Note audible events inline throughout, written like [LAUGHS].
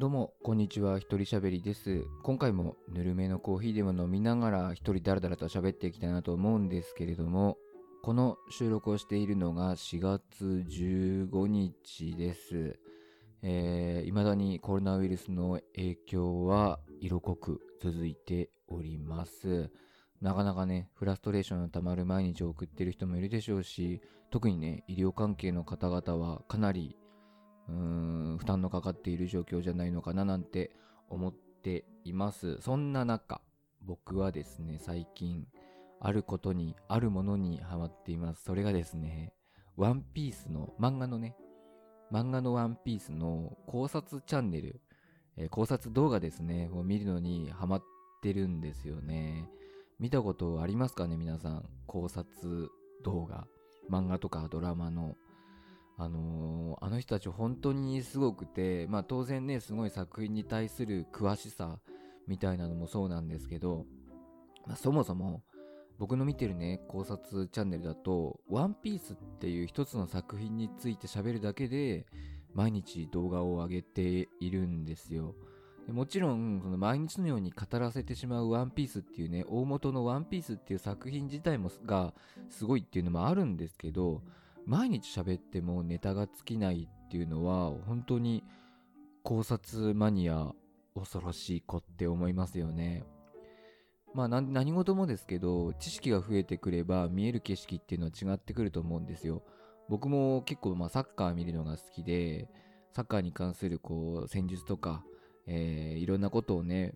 どうも、こんにちは。一人喋りです。今回もぬるめのコーヒーでも飲みながら一人だらだらと喋っていきたいなと思うんですけれども、この収録をしているのが4月15日です。えー、未だにコロナウイルスの影響は色濃く続いております。なかなかね、フラストレーションのたまる毎日を送ってる人もいるでしょうし、特にね、医療関係の方々はかなりうーん負担のかかっている状況じゃないのかななんて思っています。そんな中、僕はですね、最近、あることに、あるものにハマっています。それがですね、ワンピースの、漫画のね、漫画のワンピースの考察チャンネル、えー考察動画ですね、を見るのにハマってるんですよね。見たことありますかね、皆さん？考察動画。漫画とかドラマの。あのーあの人たち本当にすごくて、まあ当然ね、すごい作品に対する詳しさみたいなのもそうなんですけど、まあ、そもそも僕の見てるね、考察チャンネルだと、ワンピースっていう一つの作品について喋るだけで、毎日動画を上げているんですよ。もちろん、その毎日のように語らせてしまうワンピースっていうね、大元のワンピースっていう作品自体もがすごいっていうのもあるんですけど、毎日喋ってもネタが尽きないっていうのは本当に考察マニア恐ろしい子って思いますよね。まあ何事もですけど知識が増えてくれば見える景色っていうのは違ってくると思うんですよ。僕も結構まあサッカー見るのが好きでサッカーに関するこう戦術とか、えーいろんなことをね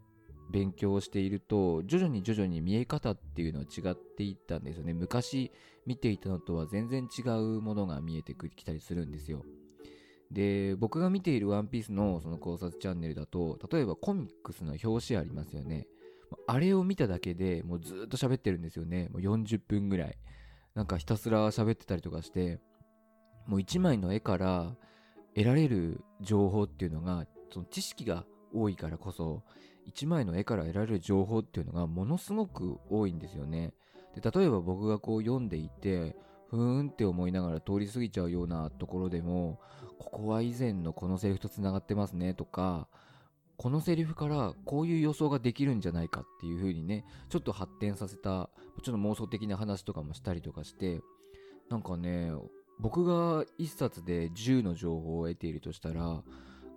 勉強していると徐々に徐々に見え方っていうのは違っていったんですよね。昔見ていたのとは全然違うものが見えてきたりするんですよ。で、僕が見ているワンピースのその考察チャンネルだと、例えばコミックスの表紙ありますよね。あれを見ただけでもうずっと喋ってるんですよね。もう40分ぐらい。なんかひたすら喋ってたりとかして、もう1枚の絵から得られる情報っていうのが、その知識が多いからこそ、1枚の絵から得られる情報っていうのがものすごく多いんですよね。で例えば僕がこう読んでいてふーんって思いながら通り過ぎちゃうようなところでもここは以前のこのセリフとつながってますねとかこのセリフからこういう予想ができるんじゃないかっていう風にねちょっと発展させたちょっと妄想的な話とかもしたりとかしてなんかね僕が一冊で10の情報を得ているとしたら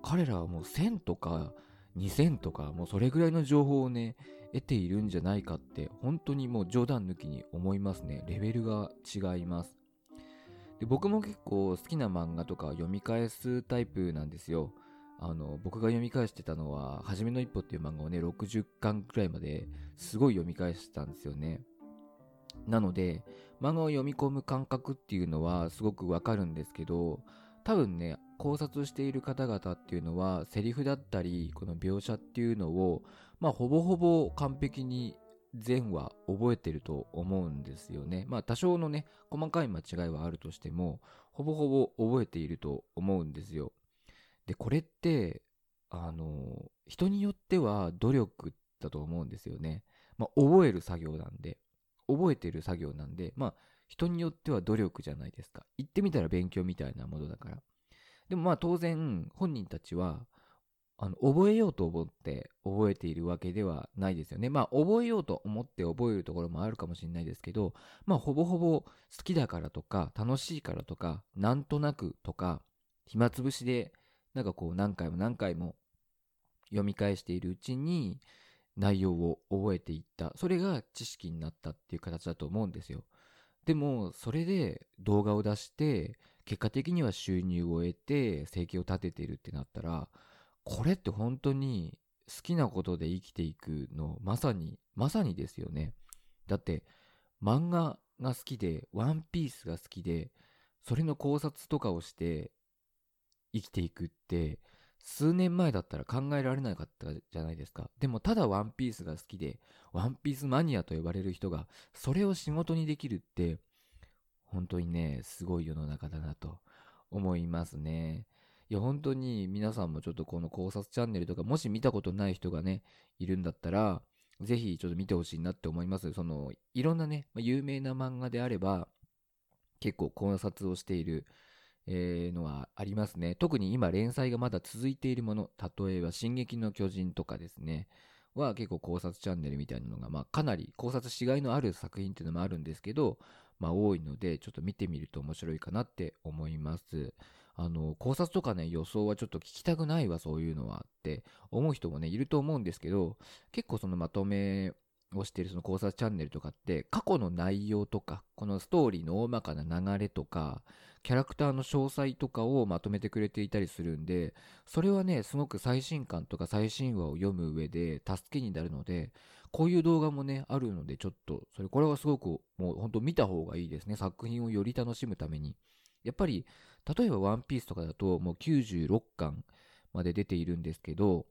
彼らはもう1000とか2000とかもうそれぐらいの情報をね得ているんじゃないかって本当にもう冗談抜きに思いますね。レベルが違います。で僕も結構好きな漫画とか読み返すタイプなんですよ。あの僕が読み返してたのは「はじめの一歩」っていう漫画をね60巻くらいまですごい読み返してたんですよね。なので漫画を読み込む感覚っていうのはすごくわかるんですけど多分ね考察している方々っていうのはセリフだったりこの描写っていうのをまあほぼほぼ完璧に全話覚えてると思うんですよね。まあ多少のね細かい間違いはあるとしてもほぼほぼ覚えていると思うんですよ。でこれってあの人によっては努力だと思うんですよね。まあ覚える作業なんで。覚えてる作業なんで。まあ人によっては努力じゃないですか言ってみたら勉強みたいなものだからでもまあ当然本人たちはあの覚えようと思って覚えているわけではないですよね。まあ覚えようと思って覚えるところもあるかもしれないですけど、まあほぼほぼ好きだからとか楽しいからとかなんとなくとか暇つぶしでなんかこう何回も何回も読み返しているうちに内容を覚えていった。それが知識になったっていう形だと思うんですよ。でもそれで動画を出して結果的には収入を得て生計を立ててるってなったらこれって本当に好きなことで生きていくのまさにまさにですよね。だって漫画が好きでワンピースが好きでそれの考察とかをして生きていくって数年前だったら考えられなかったじゃないですか。でもただワンピースが好きでワンピースマニアと呼ばれる人がそれを仕事にできるって本当にねすごい世の中だなと思いますね。いや本当に皆さんもちょっとこの考察チャンネルとかもし見たことない人がねいるんだったらぜひちょっと見てほしいなって思います。そのいろんなね有名な漫画であれば結構考察をしているえー、のはありますね。特に今連載がまだ続いているもの、例えば進撃の巨人とかですね、は結構考察チャンネルみたいなのが、まあ、かなり考察しがいのある作品っていうのもあるんですけど、まあ、多いので、ちょっと見てみると面白いかなって思います。あの、考察とかね、予想はちょっと聞きたくないわ、そういうのはって思う人もね、いると思うんですけど、結構そのまとめをしているその考察チャンネルとかって、過去の内容とか、このストーリーの大まかな流れとか、キャラクターの詳細とかをまとめてくれていたりするんで、それはね、すごく最新刊とか最新話を読む上で助けになるので、こういう動画もね、あるので、ちょっと、それ、これはすごくもう本当見た方がいいですね。作品をより楽しむために。やっぱり、例えばワンピースとかだともう96巻まで出ているんですけど、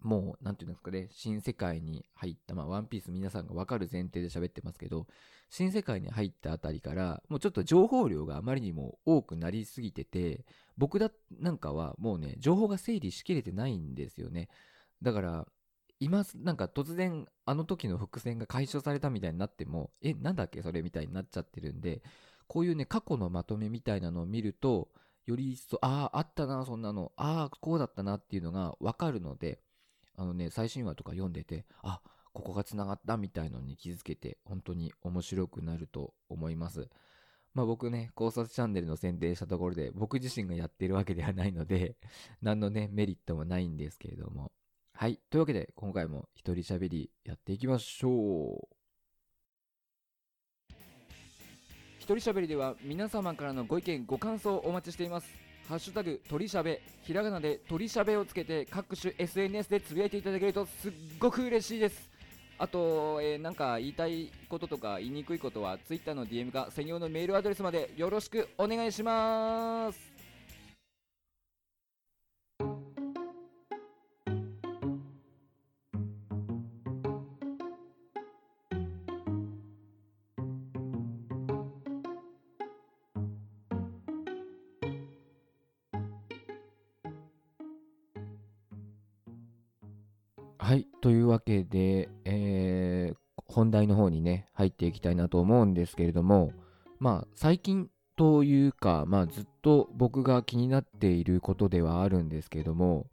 もう、なんていうんですかね、新世界に入った、まあ、ワンピース皆さんがわかる前提で喋ってますけど、新世界に入ったあたりから、もうちょっと情報量があまりにも多くなりすぎてて、僕だ、なんかはもうね、情報が整理しきれてないんですよね。だから、今、なんか突然、あの時の伏線が解消されたみたいになっても、え、なんだっけそれみたいになっちゃってるんで、こういうね、過去のまとめみたいなのを見ると、より一層、ああ、あったな、そんなの、ああ、こうだったなっていうのがわかるので、あのね、最新話とか読んでて、あ、ここが繋がったみたいのに気づけて、本当に面白くなると思います。まあ僕ね、考察チャンネルの宣伝したところで、僕自身がやってるわけではないので、[LAUGHS] 何のね、メリットもないんですけれども。はい。というわけで、今回も一人喋りやっていきましょう。一人喋りでは皆様からのご意見ご感想をお待ちしていますハッシュタグ鳥しゃべひらがなで鳥しゃべをつけて各種 SNS でつぶやいていただけるとすっごく嬉しいです。あと、えー、なんか言いたいこととか言いにくいことは Twitter の DM か専用のメールアドレスまでよろしくお願いします。はい。というわけで、えー、本題の方にね、入っていきたいなと思うんですけれども、まあ、最近というか、まあ、ずっと僕が気になっていることではあるんですけれども、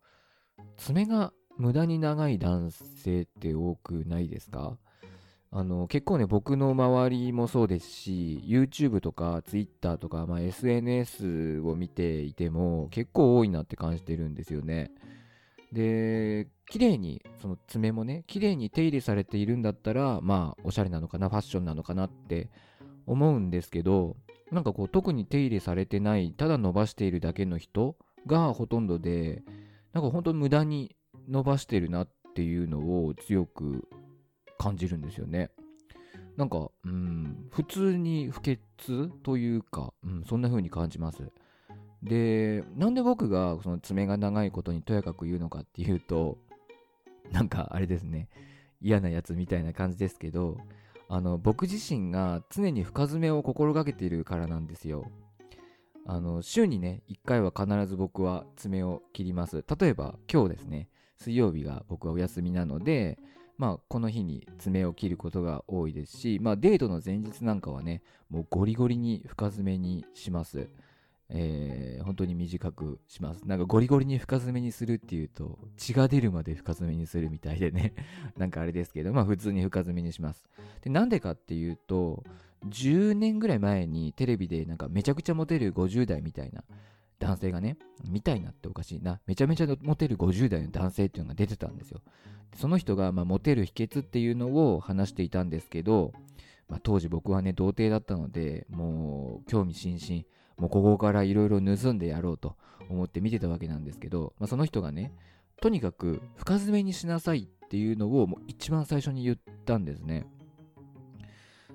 爪が無駄に長い男性って多くないですか？あの結構ね僕の周りもそうですし YouTube とか Twitter とか、まあ、SNS を見ていても結構多いなって感じてるんですよね。で、綺麗に、その爪もね、綺麗に手入れされているんだったら、まあ、おしゃれなのかな、ファッションなのかなって思うんですけど、なんかこう、特に手入れされてない、ただ伸ばしているだけの人がほとんどで、なんか本当に無駄に伸ばしてるなっていうのを強く感じるんですよね。なんか、うん、普通に不潔というか、うん、そんな風に感じます。で、なんで僕がその爪が長いことにとやかく言うのかっていうと、[LAUGHS] なんかあれですね、嫌なやつみたいな感じですけど、あの、僕自身が常に深爪を心がけているからなんですよ。あの、週にね、1回は必ず僕は爪を切ります。例えば今日ですね、水曜日が僕はお休みなので、まあ、この日に爪を切ることが多いですし、まあ、デートの前日なんかはね、もうゴリゴリに深爪にします。えー、本当に短くします。なんかゴリゴリに深爪にするっていうと、血が出るまで深爪にするみたいでね、[LAUGHS] なんかあれですけど、まあ普通に深爪にします。で、なんでかっていうと、10年ぐらい前にテレビでなんかめちゃくちゃモテる50代みたいな男性がね、みたいなっておかしいな、めちゃめちゃモテる50代の男性っていうのが出てたんですよ。その人がまあモテる秘訣っていうのを話していたんですけど、まあ、当時僕はね、童貞だったので、もう興味津々。もうここからいろいろ盗んでやろうと思って見てたわけなんですけど、まあ、その人がね、とにかく深爪にしなさいっていうのをもう一番最初に言ったんですね。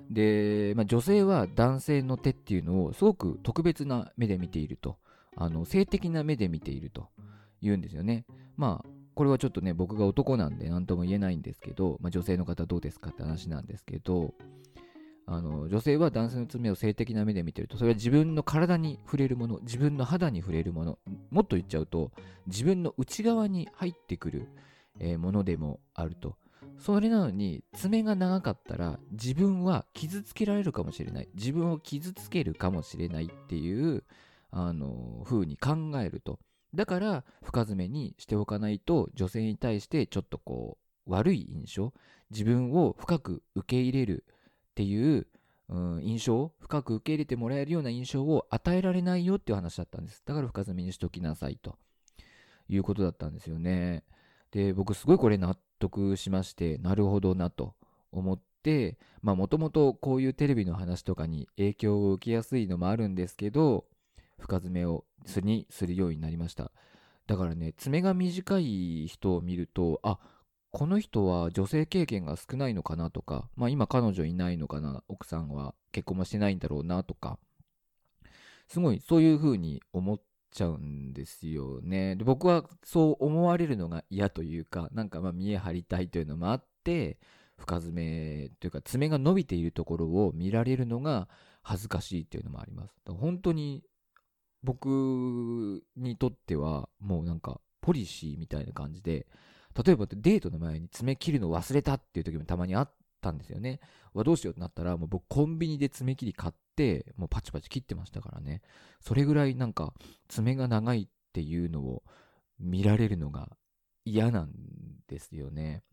で、まあ、女性は男性の手っていうのをすごく特別な目で見ていると、あの性的な目で見ていると言うんですよね。まあ、これはちょっとね、僕が男なんで何とも言えないんですけど、まあ、女性の方どうですかって話なんですけど、あの女性は男性の爪を性的な目で見てるとそれは自分の体に触れるもの自分の肌に触れるものもっと言っちゃうと自分の内側に入ってくる、えー、ものでもあると。それなのに爪が長かったら自分は傷つけられるかもしれない。自分を傷つけるかもしれないっていうあの風に考えると。だから深爪にしておかないと女性に対してちょっとこう悪い印象自分を深く受け入れるっていう、うん、印象深く受け入れてもらえるような印象を与えられないよっていう話だったんです。だから深爪にしときなさいと。いうことだったんですよね。で僕すごいこれ納得しましてなるほどなと思ってまあもともとこういうテレビの話とかに影響を受けやすいのもあるんですけど深爪をすにするようになりました。だからね爪が短い人を見るとあこの人は女性経験が少ないのかなとか、まあ今彼女いないのかな、奥さんは結婚もしてないんだろうなとか、すごいそういう風に思っちゃうんですよね。で僕はそう思われるのが嫌というか、なんかまあ見え張りたいというのもあって、深爪というか爪が伸びているところを見られるのが恥ずかしいというのもあります。本当に僕にとってはもうなんかポリシーみたいな感じで、例えばデートの前に爪切るの忘れたっていう時もたまにあったんですよね。はどうしようってなったら、もう僕コンビニで爪切り買って、もうパチパチ切ってましたからね。それぐらいなんか爪が長いっていうのを見られるのが嫌なんですよね。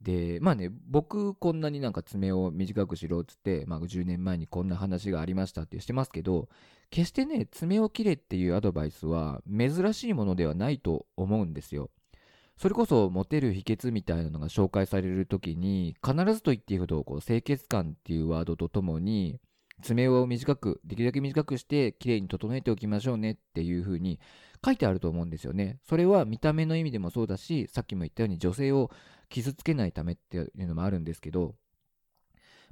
で、まあね、僕こんなになんか爪を短くしろっつって、まあ10年前にこんな話がありましたってしてますけど、決してね、爪を切れっていうアドバイスは珍しいものではないと思うんですよ。それこそモテる秘訣みたいなのが紹介される時に必ずと言っていいほどこう清潔感っていうワードとともに爪を短くできるだけ短くして綺麗に整えておきましょうねっていう風に書いてあると思うんですよね。それは見た目の意味でもそうだしさっきも言ったように女性を傷つけないためっていうのもあるんですけど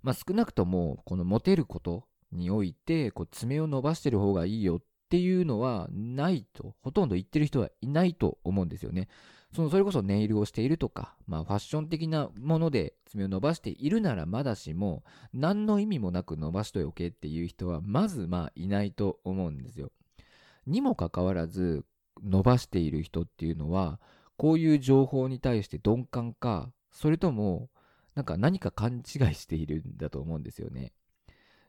まあ少なくともこのモテることにおいてこう爪を伸ばしてる方がいいよっていうのはないとほとんど言ってる人はいないと思うんですよね。そのそれこそネイルをしているとか、まあ、ファッション的なもので爪を伸ばしているならまだしも何の意味もなく伸ばしとおけっていう人はまずまあいないと思うんですよ。にもかかわらず伸ばしている人っていうのはこういう情報に対して鈍感かそれともなんか何か勘違いしているんだと思うんですよね。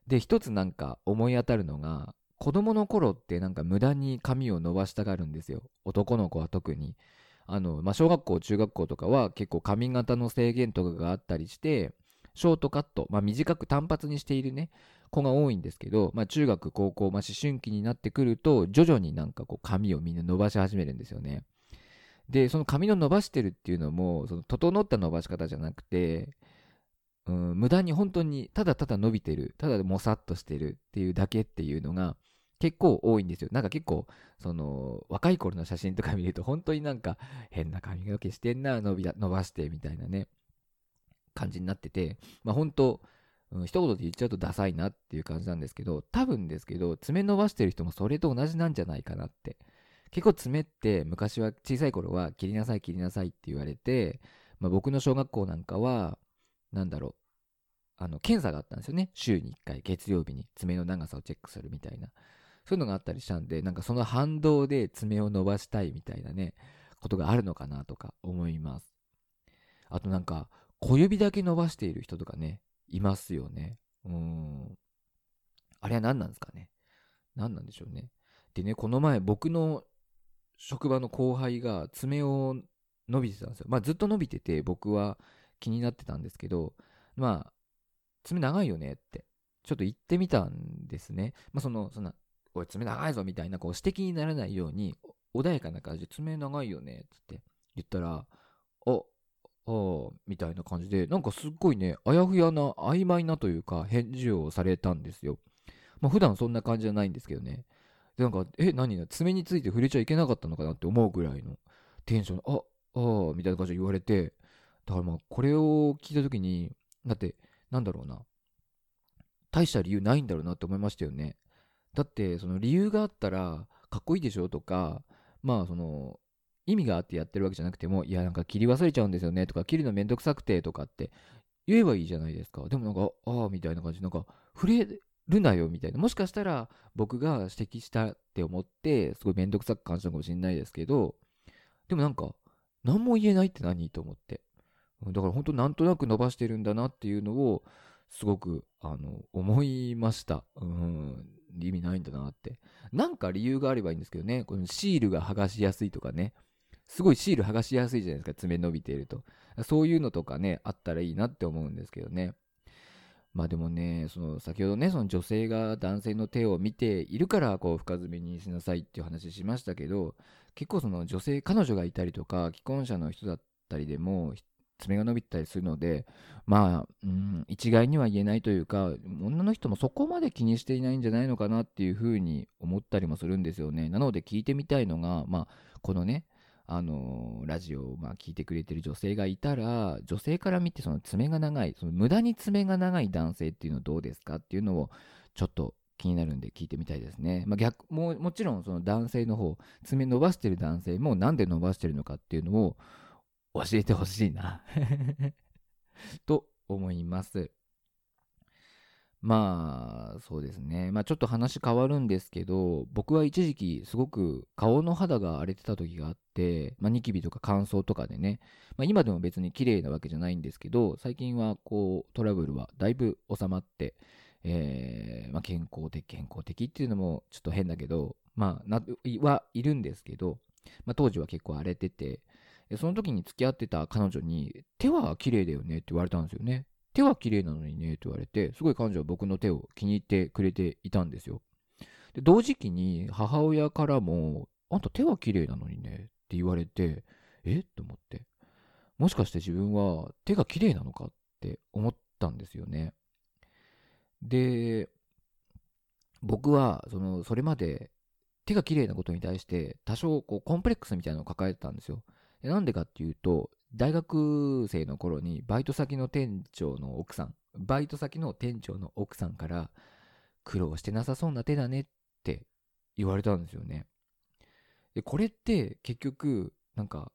で一つなんか思い当たるのが子供の頃ってなんか無駄に髪を伸ばしたがるんですよ男の子は特に。あの、まあ、小学校、中学校とかは結構髪型の制限とかがあったりして、ショートカット、まあ、短く単発にしているね、子が多いんですけど、まあ、中学、高校、まあ、思春期になってくると、徐々になんかこう髪をみんな伸ばし始めるんですよね。で、その髪の伸ばしてるっていうのも、その整った伸ばし方じゃなくて、うん、無駄に本当にただただ伸びてる、ただもさっとしてるっていうだけっていうのが、結構多いんですよ。なんか結構、その、若い頃の写真とか見ると、本当になんか、変な髪の毛してんな、伸び伸ばして、みたいなね、感じになってて、まあ本当、うん、一言で言っちゃうとダサいなっていう感じなんですけど、多分ですけど、爪伸ばしてる人もそれと同じなんじゃないかなって。結構爪って昔は小さい頃は切りなさい切りなさいって言われて、まあ、僕の小学校なんかは、なんだろう、あの、検査があったんですよね。週に1回、月曜日に爪の長さをチェックするみたいな。そういうのがあったりしたんで、なんかその反動で爪を伸ばしたいみたいなね、ことがあるのかなとか思います。あとなんか、小指だけ伸ばしている人とかね、いますよね。うん。あれは何なんですかね。何なんでしょうね。でね、この前僕の職場の後輩が爪を伸びてたんですよ。まあずっと伸びてて僕は気になってたんですけど、まあ、爪長いよねって、ちょっと言ってみたんですね。まあその、そんな、おい、爪長いぞみたいな、こう指摘にならないように、穏やかな感じで、爪長いよねつって言ったら、あ、あみたいな感じで、なんかすっごいね、あやふやな、曖昧なというか、返事をされたんですよ。まあ普段そんな感じじゃないんですけどね。で、なんか、え、何だ、爪について触れちゃいけなかったのかなって思うぐらいのテンション、あ、ああ、みたいな感じで言われて、だからまあ、これを聞いたときに、だって、なんだろうな、大した理由ないんだろうなって思いましたよね。だってその理由があったらかっこいいでしょとかまあその意味があってやってるわけじゃなくてもいやなんか切り忘れちゃうんですよねとか切るのめんどくさくてとかって言えばいいじゃないですか。でもなんかああみたいな感じなんか触れるなよみたいな。もしかしたら僕が指摘したって思ってすごいめんどくさく感じたかもしれないですけどでもなんか何も言えないって何と思って。だから本当なんとなく伸ばしてるんだなっていうのをすごくあの思いました。うん。意味ないんだなって。なんか理由があればいいんですけどね、このシールが剥がしやすいとかね、すごいシール剥がしやすいじゃないですか、爪伸びていると。そういうのとかね、あったらいいなって思うんですけどね。まあでもね、その先ほどね、その女性が男性の手を見ているから、こう深爪にしなさいっていう話しましたけど、結構その女性、彼女がいたりとか、既婚者の人だったりでも、爪が伸びたりするので、まあ、うん、一概には言えないというか、女の人もそこまで気にしていないんじゃないのかなっていうふうに思ったりもするんですよね。なので聞いてみたいのが、まあ、このね、あのー、ラジオをまあ聞いてくれてる女性がいたら、女性から見てその爪が長い、その無駄に爪が長い男性っていうのはどうですかっていうのをちょっと気になるんで聞いてみたいですね。まあ、逆ももちろんその男性の方、爪伸ばしてる男性もなんで伸ばしてるのかっていうのを教えてほしいな [LAUGHS] と思います。まあ、そうですね。まあちょっと話変わるんですけど、僕は一時期すごく顔の肌が荒れてた時があって、まあニキビとか乾燥とかでね、まあ今でも別に綺麗なわけじゃないんですけど、最近はこうトラブルはだいぶ収まって、えー、まあ健康的、健康的っていうのもちょっと変だけど、まあな、はいるんですけど、まあ当時は結構荒れてて、その時に付き合ってた彼女に、手は綺麗だよねって言われたんですよね。手は綺麗なのにね、と言われて、すごい彼女は僕の手を気に入ってくれていたんですよ。で、同時期に母親からも、あんた手は綺麗なのにね、って言われて、え？と思って。もしかして自分は手が綺麗なのか？って思ったんですよね。で、僕は、その、それまで手が綺麗なことに対して多少こうコンプレックスみたいなのを抱えてたんですよ。なんでかっていうと、大学生の頃にバイト先の店長の奥さん、バイト先の店長の奥さんから苦労してなさそうな手だねって言われたんですよね。で、これって結局、なんか、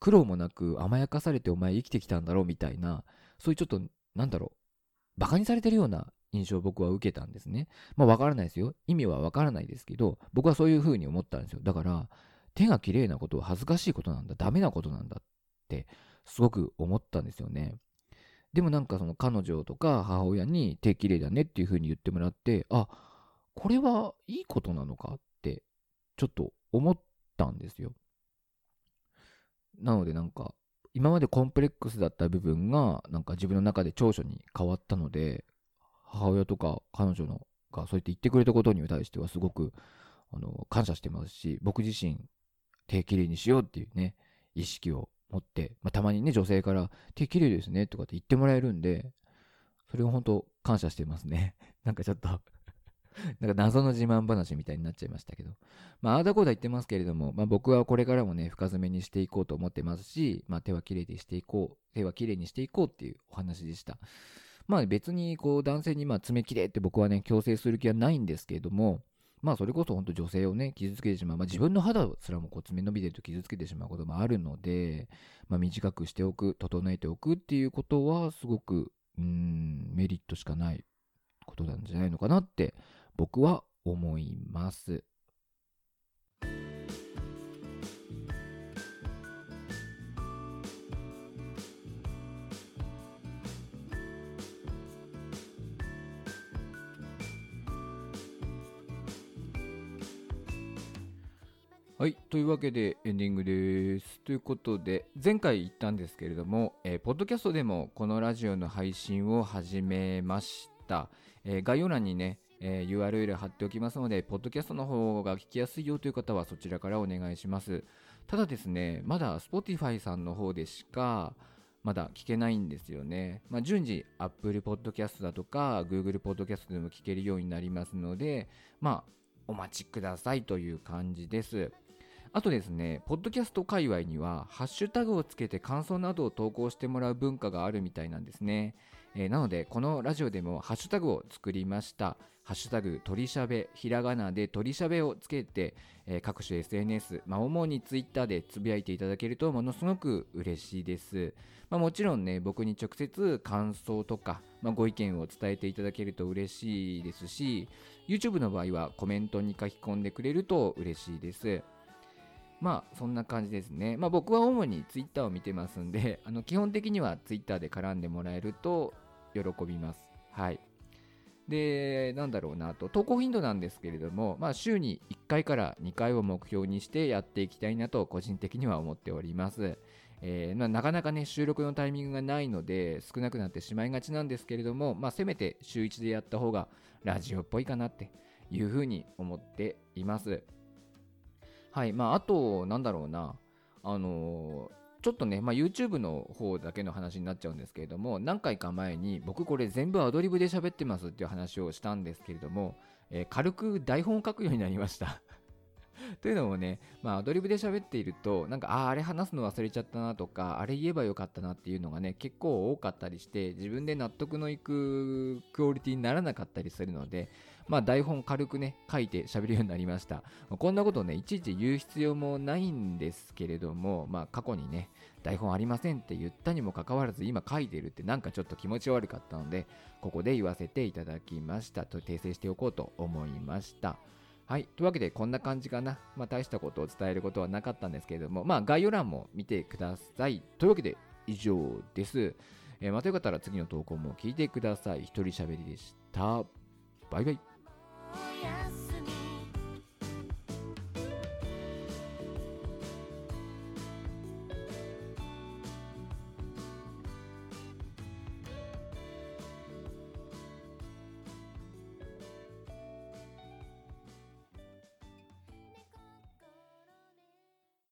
苦労もなく甘やかされてお前生きてきたんだろうみたいな、そういうちょっと、なんだろう、馬鹿にされてるような印象を僕は受けたんですね。まあわからないですよ。意味はわからないですけど、僕はそういう風に思ったんですよ。だから、手が綺麗なことは恥ずかしいことなんだ、ダメなことなんだってすごく思ったんですよね。でもなんかその彼女とか母親に手綺麗だねっていう風に言ってもらって、あ、これはいいことなのかってちょっと思ったんですよ。なのでなんか今までコンプレックスだった部分がなんか自分の中で長所に変わったので母親とか彼女のがそうやって言ってくれたことに対してはすごくあの感謝してますし僕自身手きれいにしようっていうね意識を持って、まあ、たまにね、女性から手綺麗ですねとかって言ってもらえるんで、それを本当感謝してますね。[LAUGHS] なんかちょっとなんか謎の自慢話みたいになっちゃいましたけど。まあ、あーだこーだ言ってますけれども、まあ僕はこれからもね、深爪にしていこうと思ってますし、まあ手は綺麗にしていこう、手は綺麗にしていこうっていうお話でした。まあ別にこう男性にまあ爪綺麗って僕はね、強制する気はないんですけれども、まあそれこそ本当女性をね、傷つけてしまう。まあ自分の肌すらもこう爪伸びてると傷つけてしまうこともあるので、まあ短くしておく、整えておくっていうことはすごく、うん、メリットしかないことなんじゃないのかなって僕は思います。はい。というわけでエンディングです。ということで、前回言ったんですけれども、えー、ポッドキャストでもこのラジオの配信を始めました。えー、概要欄にね、えー、URL 貼っておきますので、ポッドキャストの方が聞きやすいよという方はそちらからお願いします。ただですね、まだ Spotify さんの方でしか、まだ聞けないんですよね。まあ、順次 Apple Podcast だとか Google Podcast でも聞けるようになりますので、まあ、お待ちくださいという感じです。あとですね、ポッドキャスト界隈には、ハッシュタグをつけて感想などを投稿してもらう文化があるみたいなんですね。えー、なので、このラジオでもハッシュタグを作りました。ハッシュタグ、鳥しゃべ、ひらがなで鳥しゃべをつけて、えー、各種 SNS、まあ、主にツイッターでつぶやいていただけるとものすごく嬉しいです。まあ、もちろんね、僕に直接感想とか、まあ、ご意見を伝えていただけると嬉しいですし、YouTube の場合はコメントに書き込んでくれると嬉しいです。まあそんな感じですね。まあ僕は主に Twitter を見てますんで、[LAUGHS] あの基本的には Twitter で絡んでもらえると喜びます。はい。で、なんだろうなと、投稿頻度なんですけれども、まあ、週に1回から2回を目標にしてやっていきたいなと、個人的には思っております。えー、まあ、なかなかね、収録のタイミングがないので、少なくなってしまいがちなんですけれども、まあ、せめて週1でやった方が、ラジオっぽいかなっていうふうに思っています。はい、まあ、あと、なんだろうな、あのーちょっとね、まあ、YouTube の方だけの話になっちゃうんですけれども、何回か前に僕これ全部アドリブで喋ってますっていう話をしたんですけれども、えー、軽く台本を書くようになりました。[LAUGHS] というのもね、まあ、アドリブで喋っていると、なんか、ああ、あれ話すの忘れちゃったなとか、あれ言えばよかったなっていうのがね、結構多かったりして、自分で納得のいくクオリティにならなかったりするので、まあ、台本軽くね、書いて喋るようになりました。[LAUGHS] こんなことをね、いちいち言う必要もないんですけれども、まあ、過去にね、台本ありませんって言ったにもかかわらず、今書いてるってなんかちょっと気持ち悪かったので、ここで言わせていただきましたと訂正しておこうと思いました。はい。というわけで、こんな感じかな。まあ、大したことを伝えることはなかったんですけれども、まあ、概要欄も見てください。というわけで、以上です。えー、またよかったら次の投稿も聞いてください。一人喋りでした。バイバイ。